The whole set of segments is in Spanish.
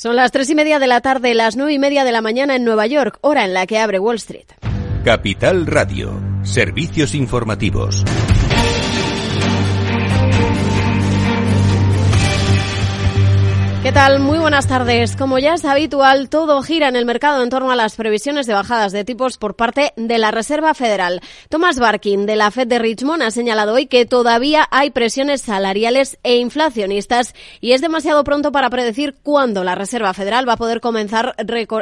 Son las tres y media de la tarde, las nueve y media de la mañana en Nueva York, hora en la que abre Wall Street. Capital Radio, servicios informativos. ¿Qué tal? Muy buenas tardes. Como ya es habitual, todo gira en el mercado en torno a las previsiones de bajadas de tipos por parte de la Reserva Federal. Thomas Barkin, de la Fed de Richmond, ha señalado hoy que todavía hay presiones salariales e inflacionistas y es demasiado pronto para predecir cuándo la Reserva Federal va a poder comenzar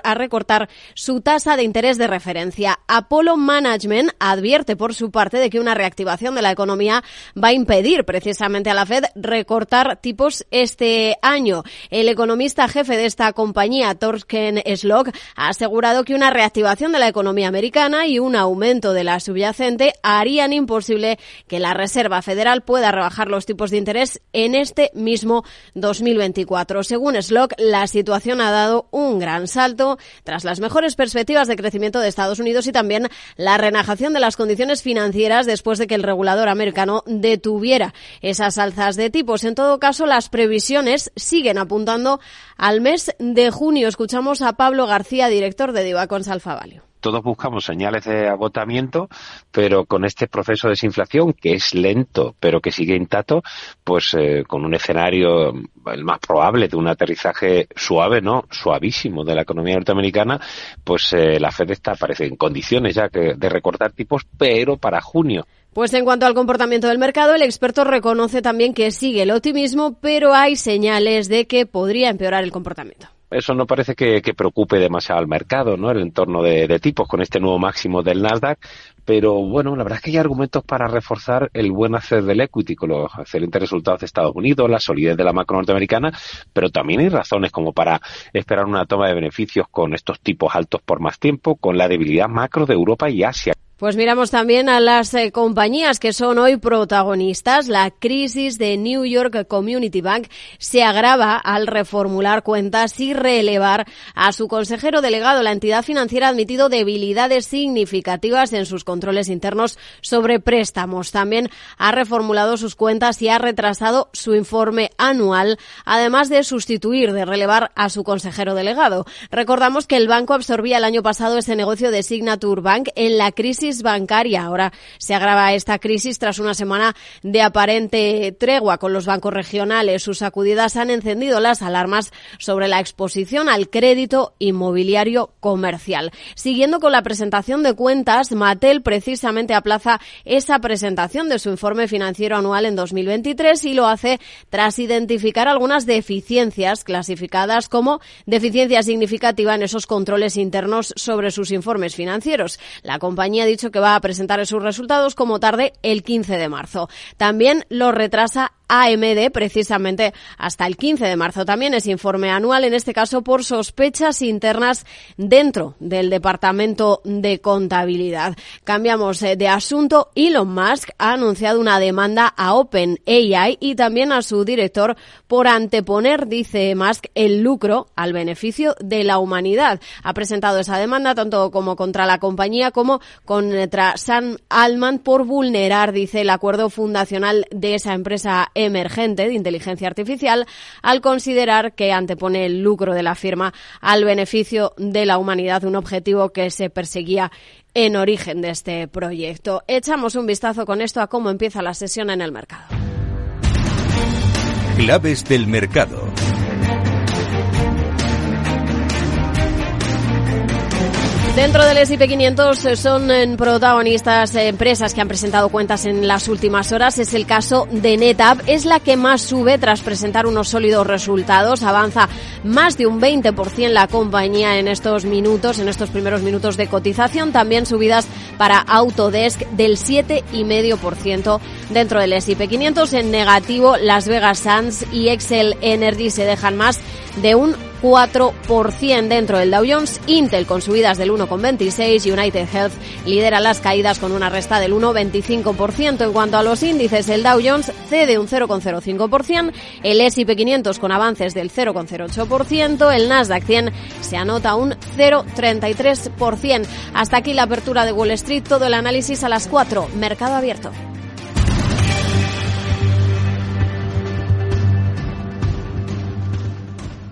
a recortar su tasa de interés de referencia. Apollo Management advierte por su parte de que una reactivación de la economía va a impedir precisamente a la Fed recortar tipos este año. El economista jefe de esta compañía, Torsten Slok, ha asegurado que una reactivación de la economía americana y un aumento de la subyacente harían imposible que la Reserva Federal pueda rebajar los tipos de interés en este mismo 2024. Según Slok, la situación ha dado un gran salto tras las mejores perspectivas de crecimiento de Estados Unidos y también la renajación de las condiciones financieras después de que el regulador americano detuviera esas alzas de tipos. En todo caso, las previsiones siguen apuntando apuntando al mes de junio. Escuchamos a Pablo García, director de Divacons Alfavalio todos buscamos señales de agotamiento, pero con este proceso de desinflación, que es lento, pero que sigue intacto, pues eh, con un escenario el más probable de un aterrizaje suave, ¿no? Suavísimo de la economía norteamericana, pues eh, la Fed está, parece, en condiciones ya de recortar tipos, pero para junio. Pues en cuanto al comportamiento del mercado, el experto reconoce también que sigue el optimismo, pero hay señales de que podría empeorar el comportamiento eso no parece que, preocupe demasiado al mercado, ¿no? El entorno de, de, tipos con este nuevo máximo del Nasdaq. Pero bueno, la verdad es que hay argumentos para reforzar el buen hacer del equity con los excelentes resultados de Estados Unidos, la solidez de la macro norteamericana, pero también hay razones como para esperar una toma de beneficios con estos tipos altos por más tiempo, con la debilidad macro de Europa y Asia. Pues miramos también a las eh, compañías que son hoy protagonistas. La crisis de New York Community Bank se agrava al reformular cuentas y relevar a su consejero delegado. La entidad financiera ha admitido debilidades significativas en sus controles internos sobre préstamos. También ha reformulado sus cuentas y ha retrasado su informe anual, además de sustituir, de relevar a su consejero delegado. Recordamos que el banco absorbía el año pasado ese negocio de Signature Bank en la crisis bancaria. Ahora se agrava esta crisis tras una semana de aparente tregua con los bancos regionales. Sus sacudidas han encendido las alarmas sobre la exposición al crédito inmobiliario comercial. Siguiendo con la presentación de cuentas, Mattel precisamente aplaza esa presentación de su informe financiero anual en 2023 y lo hace tras identificar algunas deficiencias clasificadas como deficiencia significativa en esos controles internos sobre sus informes financieros. La compañía ha dicho que va a presentar sus resultados como tarde el 15 de marzo. También lo retrasa AMD precisamente hasta el 15 de marzo. También es informe anual, en este caso por sospechas internas dentro del Departamento de Contabilidad. Cambiamos eh, de asunto. Elon Musk ha anunciado una demanda a OpenAI y también a su director por anteponer, dice Musk, el lucro al beneficio de la humanidad. Ha presentado esa demanda tanto como contra la compañía como contra Sam Altman por vulnerar, dice, el acuerdo fundacional de esa empresa emergente de inteligencia artificial al considerar que antepone el lucro de la firma al beneficio de la humanidad, un objetivo que se perseguía en origen de este proyecto. Echamos un vistazo con esto a cómo empieza la sesión en el mercado. Claves del mercado. Dentro del S&P 500 eh, son eh, protagonistas eh, empresas que han presentado cuentas en las últimas horas. Es el caso de NetApp. Es la que más sube tras presentar unos sólidos resultados. Avanza más de un 20% la compañía en estos minutos, en estos primeros minutos de cotización. También subidas para Autodesk del 7,5% dentro del S&P 500. En negativo, Las Vegas Sands y Excel Energy se dejan más de un 4% dentro del Dow Jones, Intel con subidas del 1,26, United Health lidera las caídas con una resta del 1,25%. En cuanto a los índices, el Dow Jones cede un 0,05%, el S&P 500 con avances del 0,08%, el Nasdaq 100 se anota un 0,33%. Hasta aquí la apertura de Wall Street, todo el análisis a las 4, mercado abierto.